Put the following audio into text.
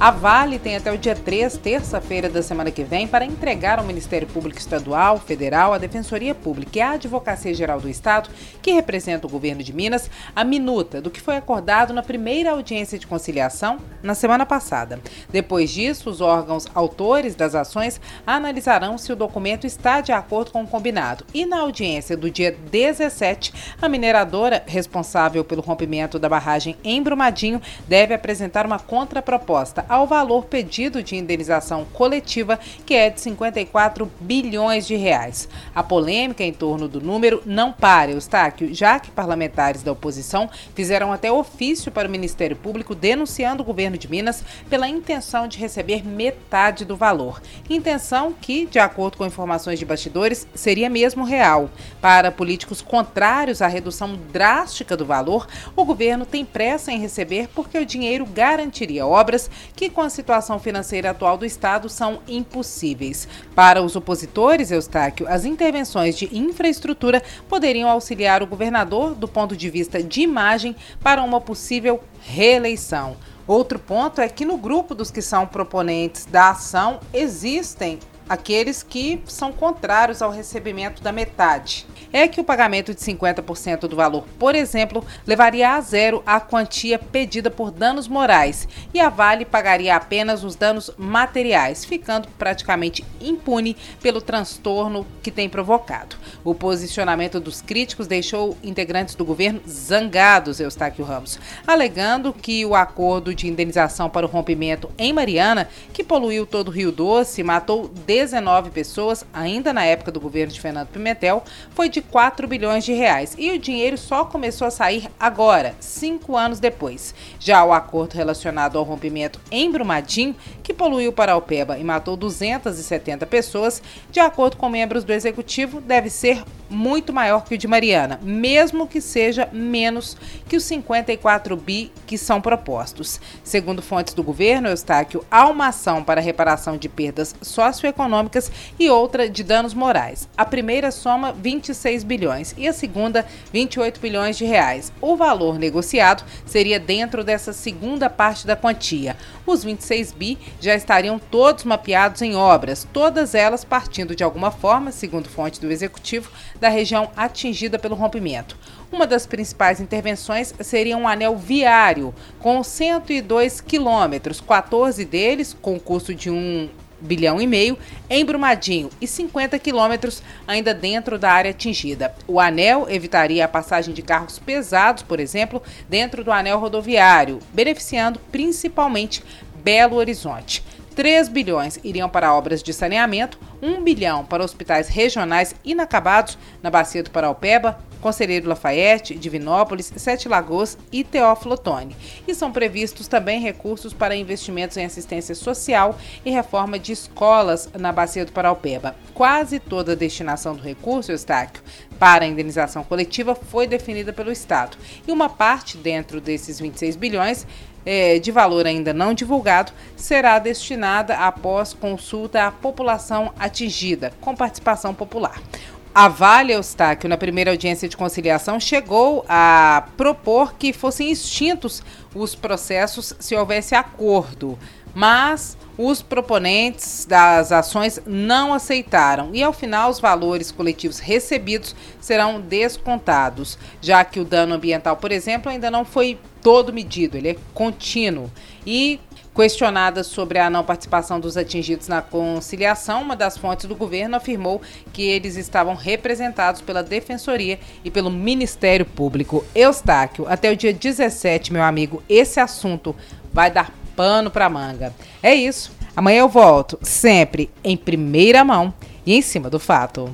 A Vale tem até o dia 3, terça-feira da semana que vem, para entregar ao Ministério Público Estadual, Federal, à Defensoria Pública e à Advocacia Geral do Estado, que representa o governo de Minas, a minuta do que foi acordado na primeira audiência de conciliação na semana passada. Depois disso, os órgãos autores das ações analisarão se o documento está de acordo com o combinado. E na audiência do dia 17, a mineradora responsável pelo rompimento da barragem em Brumadinho deve apresentar uma contraproposta ao valor pedido de indenização coletiva, que é de 54 bilhões de reais. A polêmica em torno do número não para, Eustáquio, já que parlamentares da oposição fizeram até ofício para o Ministério Público denunciando o governo de Minas pela intenção de receber metade do valor. Intenção que, de acordo com informações de bastidores, seria mesmo real. Para políticos contrários à redução drástica do valor, o governo tem pressa em receber porque o dinheiro garantiria obras que, com a situação financeira atual do Estado, são impossíveis. Para os opositores, Eustáquio, as intervenções de infraestrutura poderiam auxiliar o governador do ponto de vista de imagem para uma possível reeleição. Outro ponto é que no grupo dos que são proponentes da ação existem aqueles que são contrários ao recebimento da metade. É que o pagamento de 50% do valor, por exemplo, levaria a zero a quantia pedida por danos morais e a Vale pagaria apenas os danos materiais, ficando praticamente impune pelo transtorno que tem provocado. O posicionamento dos críticos deixou integrantes do governo zangados, Eustáquio Ramos, alegando que o acordo de indenização para o rompimento em Mariana, que poluiu todo o Rio Doce, matou 19 pessoas, ainda na época do governo de Fernando Pimentel, foi de 4 bilhões de reais. E o dinheiro só começou a sair agora, cinco anos depois. Já o acordo relacionado ao rompimento em Brumadinho, que poluiu Paraupeba e matou 270 pessoas, de acordo com membros do executivo, deve ser muito maior que o de Mariana, mesmo que seja menos que os 54 bi que são propostos. Segundo fontes do governo, Eustáquio, há uma ação para reparação de perdas socioeconômicas e outra de danos morais. A primeira soma 26 bilhões e a segunda 28 bilhões de reais. O valor negociado seria dentro dessa segunda parte da quantia. Os 26 bi já estariam todos mapeados em obras, todas elas partindo de alguma forma, segundo fonte do executivo, da região atingida pelo rompimento. Uma das principais intervenções seria um anel viário com 102 quilômetros, 14 deles com custo de um bilhão e meio em Brumadinho e 50 quilômetros ainda dentro da área atingida. O anel evitaria a passagem de carros pesados, por exemplo, dentro do anel rodoviário, beneficiando principalmente Belo Horizonte. 3 bilhões iriam para obras de saneamento, 1 bilhão para hospitais regionais inacabados na Bacia do Paraupeba, Conselheiro Lafayette, Divinópolis, Sete Lagoas e Teófilo Otoni. E são previstos também recursos para investimentos em assistência social e reforma de escolas na Bacia do Paraupeba. Quase toda a destinação do recurso, Eustáquio, para a indenização coletiva foi definida pelo Estado. E uma parte dentro desses 26 bilhões é, de valor ainda não divulgado, será destinada após consulta à população atingida, com participação popular. A Vale Eustáquio, na primeira audiência de conciliação, chegou a propor que fossem extintos os processos se houvesse acordo, mas os proponentes das ações não aceitaram. E, ao final, os valores coletivos recebidos serão descontados, já que o dano ambiental, por exemplo, ainda não foi todo medido, ele é contínuo. E Questionada sobre a não participação dos atingidos na conciliação, uma das fontes do governo afirmou que eles estavam representados pela Defensoria e pelo Ministério Público. Eustáquio, até o dia 17, meu amigo, esse assunto vai dar pano para manga. É isso. Amanhã eu volto, sempre em primeira mão e em cima do fato.